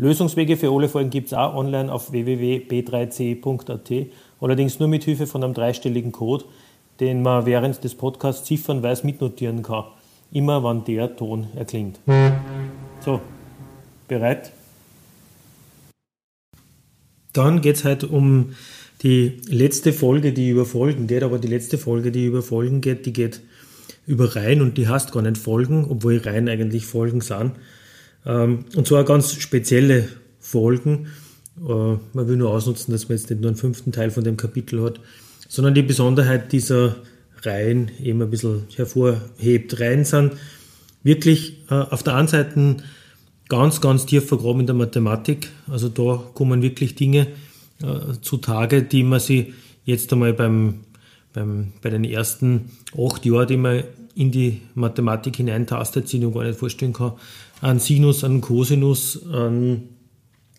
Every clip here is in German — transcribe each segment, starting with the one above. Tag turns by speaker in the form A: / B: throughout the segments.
A: Lösungswege für alle Folgen gibt es auch online auf www.b3c.at, allerdings nur mit Hilfe von einem dreistelligen Code, den man während des Podcasts ziffernweise mitnotieren kann. Immer wann der Ton erklingt. So, bereit? Dann geht es halt um die letzte Folge, die über Folgen geht, aber die letzte Folge, die über Folgen geht, die geht über Reihen und die heißt gar nicht Folgen, obwohl Reihen eigentlich Folgen sind. Ähm, und zwar ganz spezielle Folgen. Äh, man will nur ausnutzen, dass man jetzt nicht nur einen fünften Teil von dem Kapitel hat, sondern die Besonderheit dieser Reihen eben ein bisschen hervorhebt. Reihen sind wirklich äh, auf der einen Seite ganz, ganz tief vergraben in der Mathematik. Also da kommen wirklich Dinge äh, zutage, die man sich jetzt einmal beim, beim, bei den ersten acht Jahren, die man in die Mathematik hineintastet, sich noch gar nicht vorstellen kann, an Sinus, an Cosinus, an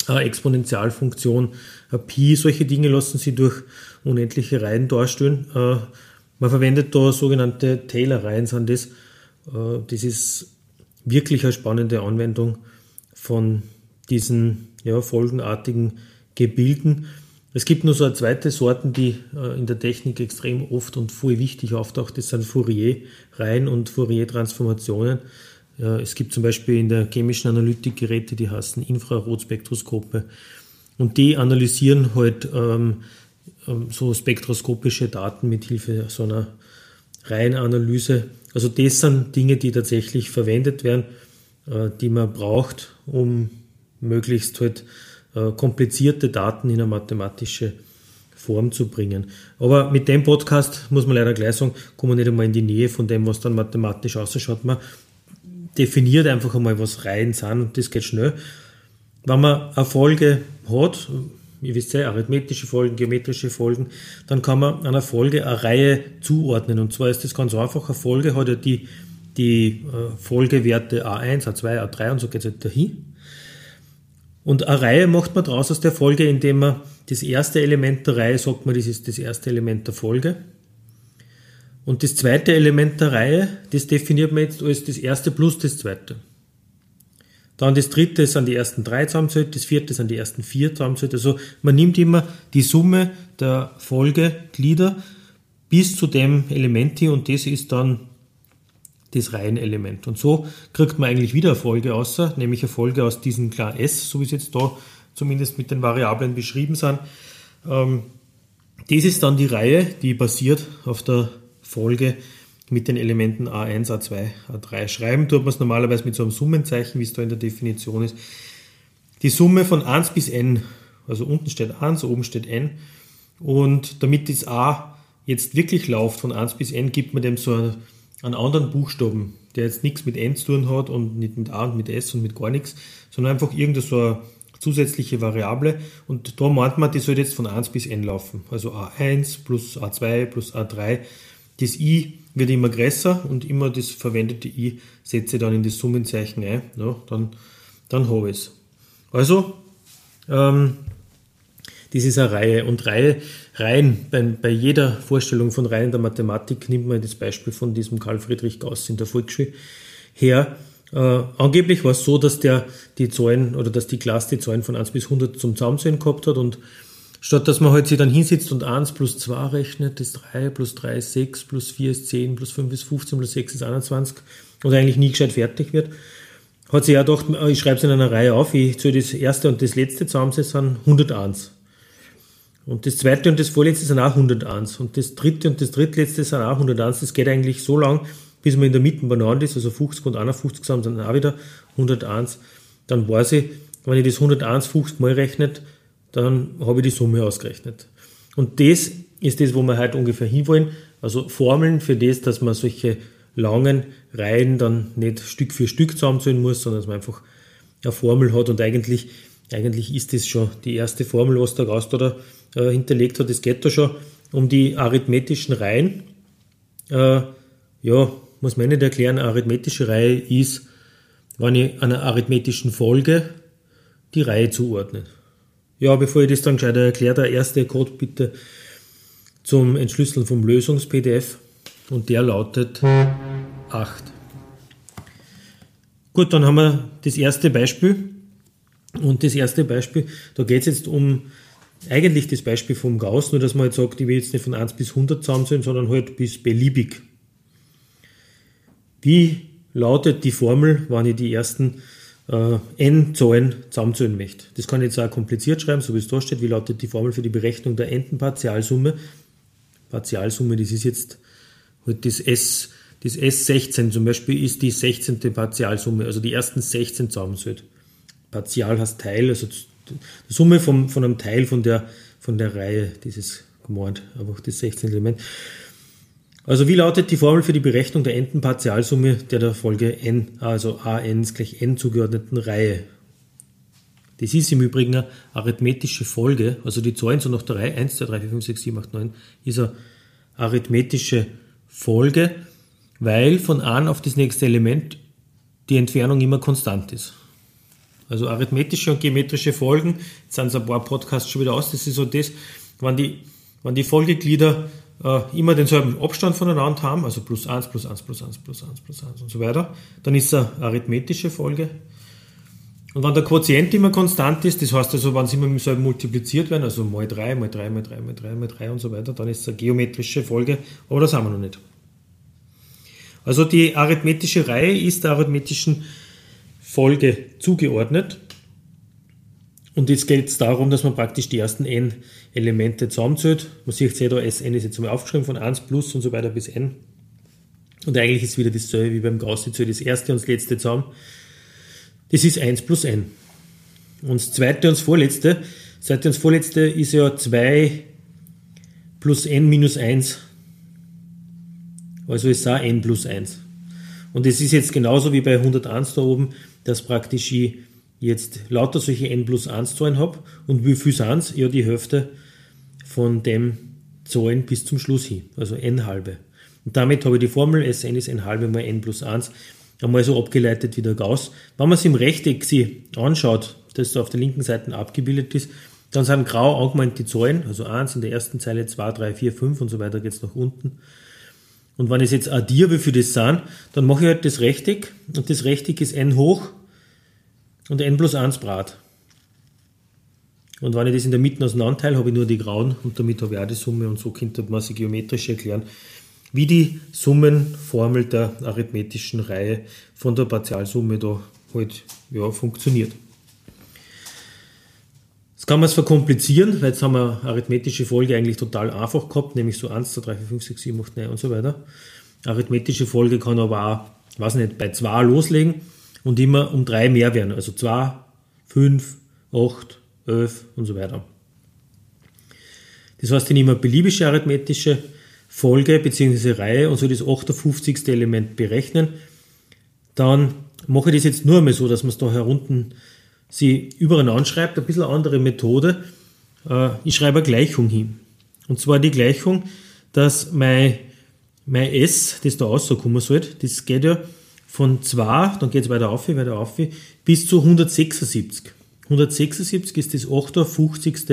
A: Exponentialfunktion, Pi, solche Dinge lassen sich durch unendliche Reihen darstellen. Äh, man verwendet da sogenannte Taylor-Reihen, sind das. Äh, das ist wirklich eine spannende Anwendung von diesen ja, folgenartigen Gebilden. Es gibt nur so eine zweite Sorten, die äh, in der Technik extrem oft und voll wichtig auftaucht. Das sind Fourier-Reihen und Fourier-Transformationen. Es gibt zum Beispiel in der chemischen Analytik Geräte, die heißen Infrarotspektroskope. Und die analysieren halt ähm, ähm, so spektroskopische Daten mit Hilfe so einer Reihenanalyse. Also das sind Dinge, die tatsächlich verwendet werden, äh, die man braucht, um möglichst halt äh, komplizierte Daten in eine mathematische Form zu bringen. Aber mit dem Podcast muss man leider gleich sagen, kommen wir nicht einmal in die Nähe von dem, was dann mathematisch ausschaut. Man definiert einfach einmal, was Reihen sind und das geht schnell. Wenn man eine Folge hat, ihr wisst ja, arithmetische Folgen, geometrische Folgen, dann kann man einer Folge eine Reihe zuordnen. Und zwar ist das ganz einfach. Eine Folge hat ja die, die äh, Folgewerte A1, A2, A3 und so geht es halt dahin. Und eine Reihe macht man daraus aus der Folge, indem man das erste Element der Reihe sagt man, das ist das erste Element der Folge. Und das zweite Element der Reihe, das definiert man jetzt als das erste plus das zweite. Dann das dritte sind die ersten drei zusammenzählt, das vierte sind die ersten vier zusammenzählt. Also man nimmt immer die Summe der Folgeglieder bis zu dem Element hier und das ist dann das Reihenelement. Und so kriegt man eigentlich wieder eine Folge außer, nämlich eine Folge aus diesen klar S, so wie es jetzt da zumindest mit den Variablen beschrieben sind. Ähm, das ist dann die Reihe, die basiert auf der Folge mit den Elementen A1, A2, A3. Schreiben tut man es normalerweise mit so einem Summenzeichen, wie es da in der Definition ist. Die Summe von 1 bis n, also unten steht 1, oben steht n. Und damit das A jetzt wirklich läuft von 1 bis n, gibt man dem so einen, einen anderen Buchstaben, der jetzt nichts mit n zu tun hat und nicht mit a und mit s und mit gar nichts, sondern einfach irgendeine so eine zusätzliche Variable. Und da meint man, die soll jetzt von 1 bis n laufen. Also a1 plus a2 plus a3 das i wird immer größer und immer das verwendete i setze ich dann in das Summenzeichen ein. Ja, dann, dann habe ich es. Also, ähm, das ist eine Reihe. Und Reihe, Reihen, bei, bei jeder Vorstellung von Reihen der Mathematik nimmt man das Beispiel von diesem Karl Friedrich Gauss in der Volksschule her. Äh, angeblich war es so, dass der die Zahlen oder dass die Klasse die Zahlen von 1 bis 100 zum Zusammenzählen gehabt hat und Statt dass man halt sich dann hinsetzt und 1 plus 2 rechnet, ist 3, plus 3 ist 6, plus 4 ist 10, plus 5 ist 15, plus 6 ist 21 und eigentlich nie gescheit fertig wird, hat sie ja gedacht, ich schreibe es in einer Reihe auf, ich zähle das erste und das letzte zusammen, sind 101. Und das zweite und das vorletzte sind auch 101. Und das dritte und das drittletzte sind auch 101. Das geht eigentlich so lang, bis man in der Mitte benannt ist, also 50 und 51 zusammen sind auch wieder 101. Dann weiß ich, wenn ich das 101 50 mal rechnet, dann habe ich die Summe ausgerechnet. Und das ist das, wo wir heute ungefähr hinwollen. Also Formeln für das, dass man solche langen Reihen dann nicht Stück für Stück zusammenzählen muss, sondern dass man einfach eine Formel hat und eigentlich eigentlich ist das schon die erste Formel, was der da äh, hinterlegt hat. Es geht da schon um die arithmetischen Reihen. Äh, ja, muss man nicht erklären, eine arithmetische Reihe ist, wenn ich einer arithmetischen Folge die Reihe zuordne. Ja, bevor ich das dann gescheit erkläre, der erste Code bitte zum Entschlüsseln vom Lösungs-PDF und der lautet 8. Gut, dann haben wir das erste Beispiel. Und das erste Beispiel, da geht es jetzt um eigentlich das Beispiel vom Gauss, nur dass man halt sagt, ich will jetzt nicht von 1 bis 100 zusammenzählen, sondern halt bis beliebig. Wie lautet die Formel, wenn ich die ersten äh, n Zahlen zusammenzählen möchte? Das kann ich jetzt auch kompliziert schreiben, so wie es da steht. Wie lautet die Formel für die Berechnung der Entenpartialsumme? Partialsumme, das ist jetzt halt das S, das S16 zum Beispiel ist die 16. Partialsumme, also die ersten 16 zusammenzählt. Partial heißt Teil, also die Summe vom, von einem Teil von der, von der Reihe dieses Gemord, einfach das 16. Element. Also wie lautet die Formel für die Berechnung der Entenpartialsumme der der Folge n, also an ist gleich n zugeordneten Reihe? Das ist im Übrigen eine arithmetische Folge, also die Zahlen so nach der Reihe 1, 2, 3, 4, 5, 6, 7, 8, 9 ist eine arithmetische Folge, weil von an auf das nächste Element die Entfernung immer konstant ist. Also arithmetische und geometrische Folgen, jetzt sind es ein paar Podcasts schon wieder aus, das ist so das, wenn die, wenn die Folgeglieder äh, immer denselben Abstand voneinander haben, also plus 1, plus 1, plus 1, plus 1, plus 1 und so weiter, dann ist es eine arithmetische Folge. Und wenn der Quotient immer konstant ist, das heißt also, wenn sie immer mit selben multipliziert werden, also mal 3, mal 3, mal 3, mal 3, mal 3 und so weiter, dann ist es eine geometrische Folge, aber das haben wir noch nicht. Also die arithmetische Reihe ist der arithmetischen Folge zugeordnet. Und jetzt geht es darum, dass man praktisch die ersten n Elemente zusammenzählt. Man sieht hier da, Sn ist jetzt einmal aufgeschrieben von 1 plus und so weiter bis n. Und eigentlich ist wieder dasselbe wie beim Gauss, zähle das erste und das letzte zusammen. Das ist 1 plus n. Und das zweite und das vorletzte, das zweite und das vorletzte ist ja 2 plus n minus 1. Also ist auch n plus 1. Und es ist jetzt genauso wie bei 101 da oben, dass praktisch ich jetzt lauter solche n plus 1 Zahlen habe und wie viel sind? Ja, die Hälfte von dem Zahlen bis zum Schluss hin, also n halbe. Und damit habe ich die Formel Sn ist n halbe mal n plus 1 einmal so abgeleitet wie der Gauss. Wenn man es im Rechteck sich anschaut, das da auf der linken Seite abgebildet ist, dann sind grau angemeint die Zahlen, also 1 in der ersten Zeile, 2, 3, 4, 5 und so weiter geht es nach unten. Und wenn ich jetzt addiere, wie viel das sind, dann mache ich halt das Rechteck und das Rechteck ist n hoch und n plus 1 Brat. Und wenn ich das in der Mitte auseinanderteile, habe ich nur die grauen und damit habe ich auch die Summe und so könnte man sie geometrisch erklären, wie die Summenformel der arithmetischen Reihe von der Partialsumme da halt ja, funktioniert. Kann man es verkomplizieren, weil jetzt haben wir arithmetische Folge eigentlich total einfach gehabt, nämlich so 1, 2, 3, 4, 5, 6, 7, 8, 9 und so weiter. Arithmetische Folge kann aber auch, weiß nicht, bei 2 loslegen und immer um 3 mehr werden. Also 2, 5, 8, 11 und so weiter. Das heißt, ich nehme eine beliebige arithmetische Folge bzw. Reihe und so das 58. Element berechnen. Dann mache ich das jetzt nur einmal so, dass man es da herunten sie übereinander schreibt, ein bisschen andere Methode. Äh, ich schreibe eine Gleichung hin. Und zwar die Gleichung, dass mein, mein S, das da rauskommen sollte, das geht ja von 2, dann geht es weiter auf, weiter auf, bis zu 176. 176 ist das 58.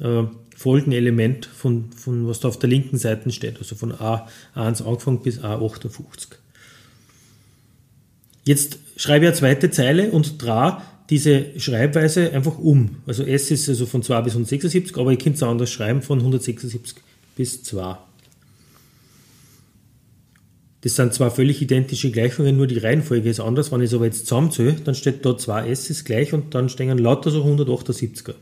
A: Äh, Folgenelement von, von was da auf der linken Seite steht, also von A1 angefangen bis A58. Jetzt schreibe ich eine zweite Zeile und dra diese Schreibweise einfach um. Also S ist also von 2 bis 176, aber ich könnte es anders schreiben, von 176 bis 2. Das sind zwar völlig identische Gleichungen, nur die Reihenfolge ist anders. Wenn ich es aber jetzt zusammenzähle, dann steht da 2s ist gleich und dann stehen lauter so 178er.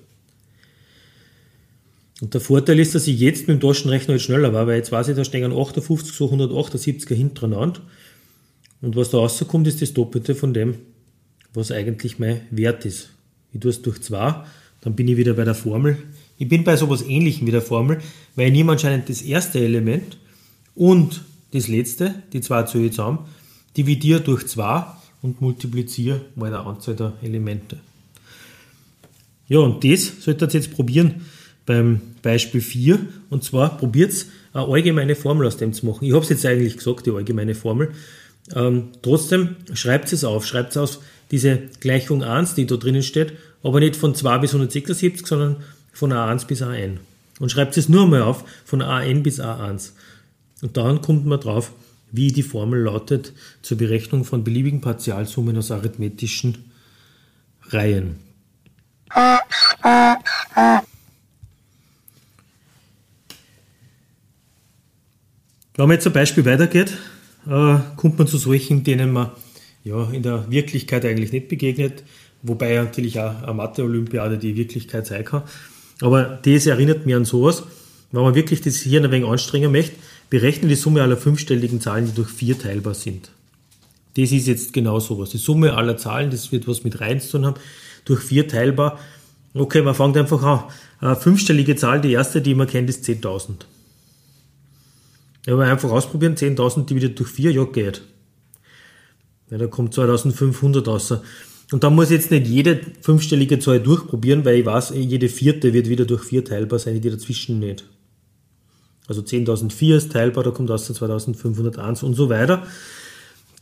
A: Und der Vorteil ist, dass ich jetzt mit dem Taschenrechner halt schneller war, weil jetzt weiß ich, da stehen 58 so 178er hintereinander. Und was da rauskommt, ist das Doppelte von dem, was eigentlich mein Wert ist. Ich tue es durch 2, dann bin ich wieder bei der Formel. Ich bin bei sowas ähnlichem wie der Formel, weil ich nehme anscheinend das erste Element und das letzte, die zwei ich zusammen, dividiere durch 2 und multipliziere mal der Anzahl der Elemente. Ja, und das solltet ihr jetzt probieren beim Beispiel 4. Und zwar probiert eine allgemeine Formel aus dem zu machen. Ich habe es jetzt eigentlich gesagt, die allgemeine Formel. Ähm, trotzdem schreibt es auf. Schreibt es aus, diese Gleichung 1, die da drinnen steht, aber nicht von 2 bis 176, sondern von A1 bis AN. Und schreibt es nur einmal auf, von AN bis A1. Und dann kommt man drauf, wie die Formel lautet zur Berechnung von beliebigen Partialsummen aus arithmetischen Reihen. Wenn man jetzt zum Beispiel weitergeht, äh, kommt man zu solchen, denen man ja, in der Wirklichkeit eigentlich nicht begegnet, wobei natürlich auch eine Mathe-Olympiade die Wirklichkeit sein kann. Aber das erinnert mich an sowas, wenn man wirklich das hier ein wenig anstrengen möchte, berechne die Summe aller fünfstelligen Zahlen, die durch vier teilbar sind. Das ist jetzt genau sowas. Die Summe aller Zahlen, das wird was mit Reihen zu tun haben, durch vier teilbar. Okay, man fängt einfach an. Eine fünfstellige Zahl, die erste, die man kennt, ist 10.000. Ja, aber einfach ausprobieren, 10.000 dividiert durch 4, ja, geht. Ja, da kommt 2500 raus. Und dann muss jetzt nicht jede fünfstellige Zahl durchprobieren, weil ich weiß, jede vierte wird wieder durch 4 teilbar sein, die dazwischen nicht. Also 10.004 ist teilbar, da kommt aus 2501 und so weiter.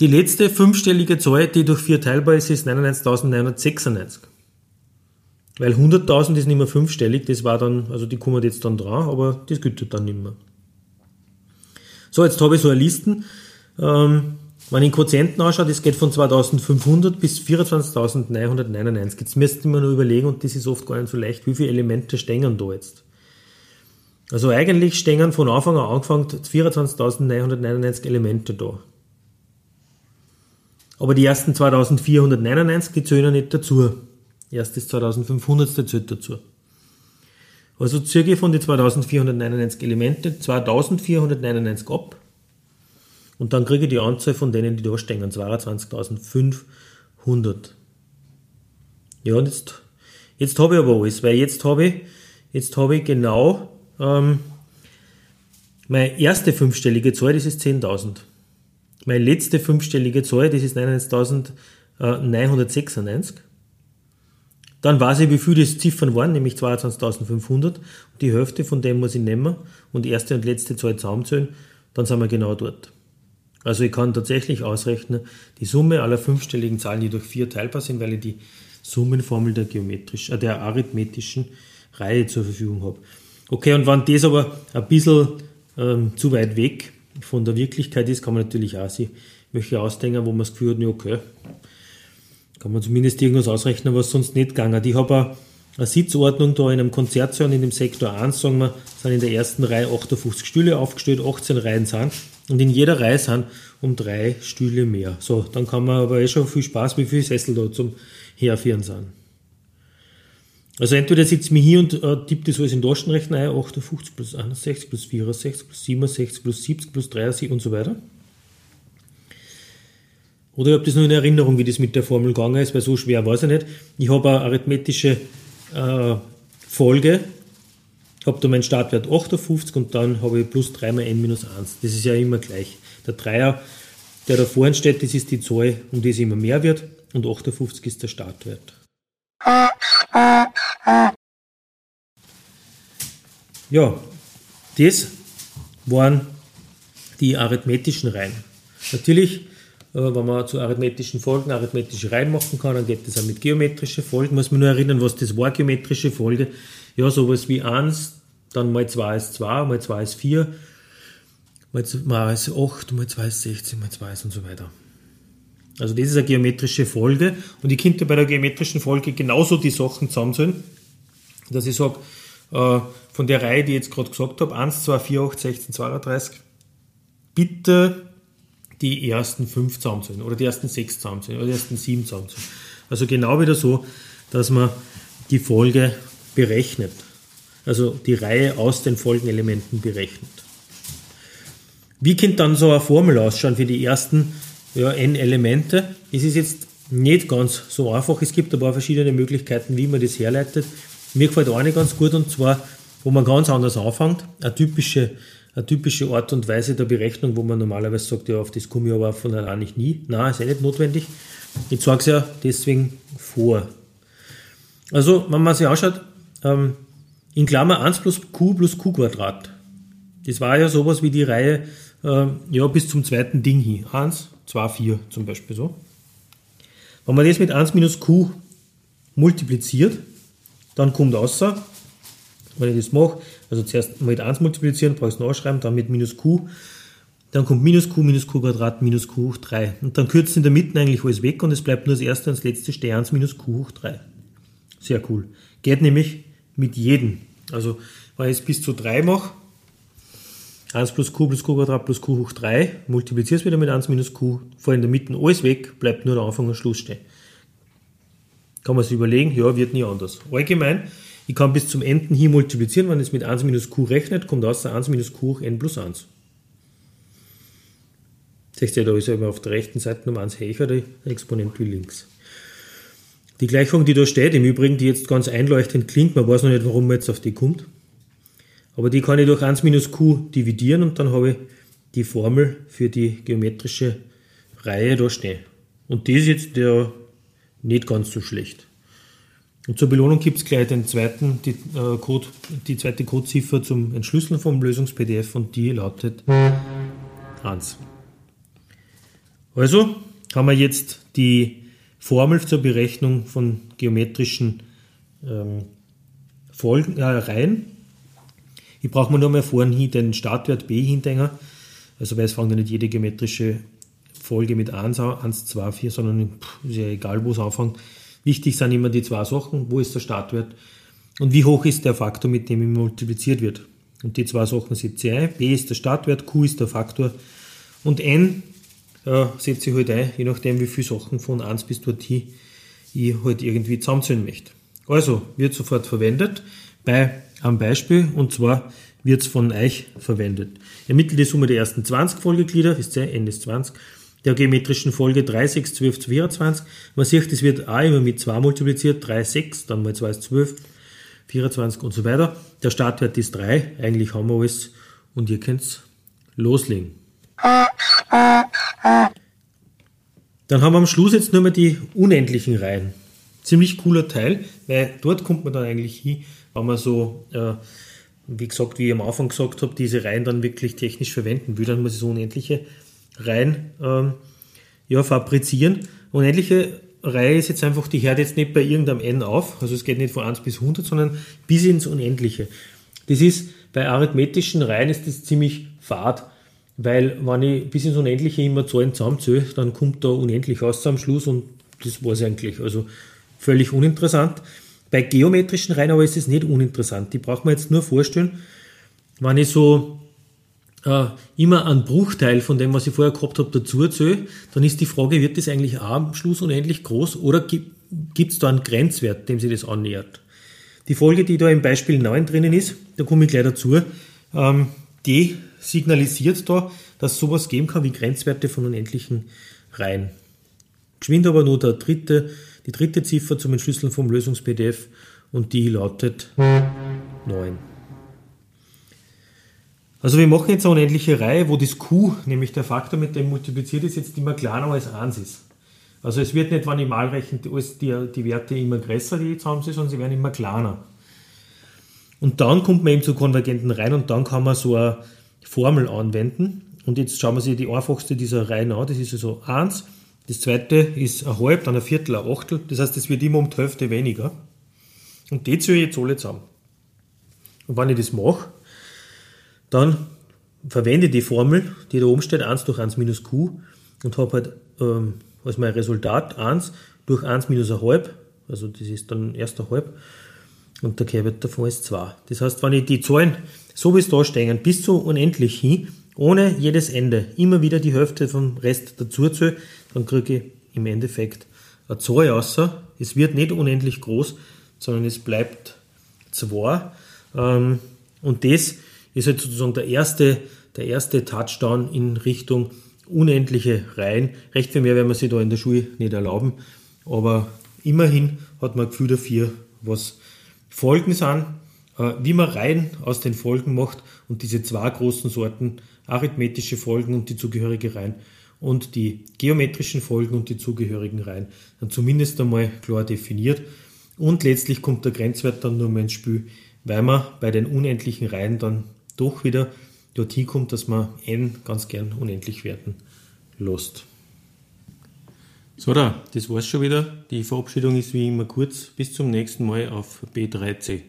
A: Die letzte fünfstellige Zahl, die durch 4 teilbar ist, ist 99.996. Weil 100.000 ist nicht mehr fünfstellig, das war dann, also die kommen jetzt dann dran, aber das gilt dann nicht mehr. So, jetzt habe ich so eine Liste. Ähm, wenn ich den Quotienten anschaue, das geht von 2500 bis 24.999. Jetzt müsste man nur überlegen, und das ist oft gar nicht so leicht, wie viele Elemente stehen da jetzt. Also eigentlich stehen von Anfang an angefangen 24.999 Elemente da. Aber die ersten 2499 die zählen nicht dazu. Erst das 2500 zählt dazu. Also ziehe ich von den 2499 Elemente 2499 ab und dann kriege ich die Anzahl von denen, die da stehen, 22.500. Ja, und jetzt, jetzt habe ich aber alles, weil jetzt habe ich, jetzt habe ich genau ähm, meine erste fünfstellige Zahl, das ist 10.000. Meine letzte fünfstellige Zahl, das ist 99.996. Dann weiß ich, wie viele das Ziffern waren, nämlich 22.500. Die Hälfte von dem muss ich nehmen und die erste und letzte Zahl zusammenzählen. Dann sind wir genau dort. Also ich kann tatsächlich ausrechnen, die Summe aller fünfstelligen Zahlen, die durch vier teilbar sind, weil ich die Summenformel der, geometrisch, äh, der arithmetischen Reihe zur Verfügung habe. Okay, und wenn das aber ein bisschen ähm, zu weit weg von der Wirklichkeit ist, kann man natürlich auch sich welche ausdenken, wo man das Gefühl hat, okay, kann man zumindest irgendwas ausrechnen, was sonst nicht gegangen Ich habe Sitzordnung da in einem Konzertsaal in dem Sektor 1, sagen wir, sind in der ersten Reihe 58 Stühle aufgestellt, 18 Reihen sind und in jeder Reihe sind um drei Stühle mehr. So, dann kann man aber eh schon viel Spaß, wie viele Sessel da zum Herführen sind. Also entweder sitzt mich hier und äh, tippt das alles in den Taschenrechner ein, 58 plus 61 plus 64 plus 67 plus 70 plus 73 und so weiter. Oder ich habe das nur in Erinnerung, wie das mit der Formel gegangen ist, weil so schwer weiß ich nicht. Ich habe eine arithmetische äh, Folge, habe da meinen Startwert 58 und dann habe ich plus 3 mal n minus 1. Das ist ja immer gleich. Der Dreier, der da vorne steht, das ist die Zahl, um die es immer mehr wird und 58 ist der Startwert. Ja, das waren die arithmetischen Reihen. Natürlich wenn man zu arithmetischen Folgen arithmetische Reihen machen kann, dann geht das auch mit geometrischen Folgen. Muss man nur erinnern, was das war, geometrische Folge. Ja, sowas wie 1, dann mal 2 ist 2, mal 2 ist 4, mal 2 ist 8, mal 2 ist 16, mal 2 ist und so weiter. Also das ist eine geometrische Folge und ich könnte bei der geometrischen Folge genauso die Sachen zusammenzählen, dass ich sage, äh, von der Reihe, die ich jetzt gerade gesagt habe, 1, 2, 4, 8, 16, 32, bitte die ersten fünf zusammenzählen oder die ersten sechs zusammenzählen oder die ersten sieben zusammenzählen. Also genau wieder so, dass man die Folge berechnet. Also die Reihe aus den Folgenelementen berechnet. Wie könnte dann so eine Formel ausschauen für die ersten ja, n Elemente? Es ist jetzt nicht ganz so einfach. Es gibt ein paar verschiedene Möglichkeiten, wie man das herleitet. Mir gefällt eine ganz gut und zwar, wo man ganz anders anfängt. Eine typische eine typische Art und Weise der Berechnung, wo man normalerweise sagt, ja, auf das komme ich aber von allein nicht nie. Nein, ist eh nicht notwendig. Ich zeige es ja deswegen vor. Also, wenn man sich anschaut, ähm, in Klammer 1 plus q plus q Quadrat. Das war ja sowas wie die Reihe äh, ja, bis zum zweiten Ding hin. 1, 2, 4 zum Beispiel so. Wenn man das mit 1 minus q multipliziert, dann kommt außer, wenn ich das mache, also zuerst mit 1 multiplizieren, brauche ich es nachschreiben, dann mit minus q, dann kommt minus q, minus q Quadrat, minus q hoch 3. Und dann kürzt in der Mitte eigentlich alles weg und es bleibt nur das erste und das letzte stehen 1 minus q hoch 3. Sehr cool. Geht nämlich mit jedem. Also wenn ich es bis zu 3 mache, 1 plus q plus q Quadrat plus q hoch 3, multipliziere es wieder mit 1 minus q, vor in der Mitte alles weg, bleibt nur der Anfang und Schluss stehen. Kann man sich überlegen, ja, wird nie anders. Allgemein, ich kann bis zum Enden hier multiplizieren, wenn es mit 1 minus q rechnet, kommt aus 1 minus q hoch n plus 1. Seht ihr, da ist ja auf der rechten Seite um 1 höher, der Exponent wie links. Die Gleichung, die da steht, im Übrigen, die jetzt ganz einleuchtend klingt, man weiß noch nicht, warum man jetzt auf die kommt. Aber die kann ich durch 1 minus q dividieren und dann habe ich die Formel für die geometrische Reihe da stehen. Und die ist jetzt der nicht ganz so schlecht. Und zur Belohnung gibt es gleich den zweiten, die, äh, Code, die zweite Codeziffer zum Entschlüsseln vom Lösungs-PDF und die lautet 1. Also haben wir jetzt die Formel zur Berechnung von geometrischen ähm, Folgen, äh, Reihen. Ich brauche mir nur mal vorhin den Startwert b hinterher. Also weil es fängt ja nicht jede geometrische Folge mit 1 an, 1, 2, 4, sondern pff, ist ja egal, wo es anfängt. Wichtig sind immer die zwei Sachen. Wo ist der Startwert? Und wie hoch ist der Faktor, mit dem multipliziert wird? Und die zwei Sachen sind C, B ist der Startwert, Q ist der Faktor und N äh, setze ich halt ein, je nachdem wie viele Sachen von 1 bis dorthin ich halt irgendwie zusammenzählen möchte. Also wird sofort verwendet bei einem Beispiel und zwar wird es von euch verwendet. Ermittelt die Summe der ersten 20 Folgeglieder, ist C, N ist 20, der geometrischen Folge 3, 6, 12, 24. Man sieht, es wird A immer mit 2 multipliziert, 3, 6, dann mal 2 ist 12, 24 und so weiter. Der Startwert ist 3, eigentlich haben wir alles und ihr könnt loslegen. Dann haben wir am Schluss jetzt nur mehr die unendlichen Reihen. Ziemlich cooler Teil, weil dort kommt man dann eigentlich hin, wenn man so, äh, wie gesagt, wie ich am Anfang gesagt habe, diese Reihen dann wirklich technisch verwenden will, dann muss ich so unendliche Reihen ähm, ja, fabrizieren. Unendliche Reihe ist jetzt einfach, die hört jetzt nicht bei irgendeinem n auf, also es geht nicht von 1 bis 100, sondern bis ins Unendliche. Das ist, bei arithmetischen Reihen ist das ziemlich fad. Weil wenn ich bis ins Unendliche immer Zahlen zusammenzähle, dann kommt da unendlich aus am Schluss und das war es eigentlich. Also völlig uninteressant. Bei geometrischen Reihen aber ist es nicht uninteressant. Die braucht man jetzt nur vorstellen, wenn ich so äh, immer einen Bruchteil von dem, was ich vorher gehabt habe, dazu erzähle, dann ist die Frage, wird das eigentlich auch am Schluss unendlich groß oder gibt es da einen Grenzwert, dem sich das annähert? Die Folge, die da im Beispiel 9 drinnen ist, da komme ich gleich dazu, ähm, die signalisiert da, dass es sowas geben kann wie Grenzwerte von unendlichen Reihen. Geschwind aber nur der dritte, die dritte Ziffer zum Entschlüsseln vom Lösungs-PDF und die lautet 9. Also wir machen jetzt eine unendliche Reihe, wo das Q, nämlich der Faktor, mit dem multipliziert ist, jetzt immer kleiner als 1 ist. Also es wird nicht, wenn ich mal rechne, die, die Werte immer größer, die zusammen sind, sondern sie werden immer kleiner. Und dann kommt man eben zu konvergenten Reihen und dann kann man so eine Formel anwenden. Und jetzt schauen wir uns die einfachste dieser Reihen an. Das ist also 1. Das zweite ist ein halb, dann ein Viertel, ein Achtel. Das heißt, es wird immer um die Hälfte weniger. Und die zähle ich jetzt alle zusammen. Und wenn ich das mache, dann verwende die Formel, die da oben steht, 1 durch 1 minus q und habe halt ähm, als mein Resultat 1 durch 1 minus ein halb, also das ist dann erst ein halb, und der Kehrwert davon ist 2. Das heißt, wenn ich die Zahlen, so wie es da stehen, bis zu unendlich hin, ohne jedes Ende, immer wieder die Hälfte vom Rest dazu zähle, dann kriege ich im Endeffekt eine Zahl außer. Es wird nicht unendlich groß, sondern es bleibt 2. Ähm, und das ist halt sozusagen der erste, der erste Touchdown in Richtung unendliche Reihen. Recht viel mehr werden wir sich da in der Schule nicht erlauben, aber immerhin hat man ein Gefühl dafür, was Folgen sind, äh, wie man Reihen aus den Folgen macht und diese zwei großen Sorten, arithmetische Folgen und die zugehörige Reihen und die geometrischen Folgen und die zugehörigen Reihen, dann zumindest einmal klar definiert. Und letztlich kommt der Grenzwert dann nur mehr ins Spiel, weil man bei den unendlichen Reihen dann doch wieder dorthin kommt, dass man n ganz gern unendlich werten lässt. So, da, das war's schon wieder. Die Verabschiedung ist wie immer kurz. Bis zum nächsten Mal auf B3C.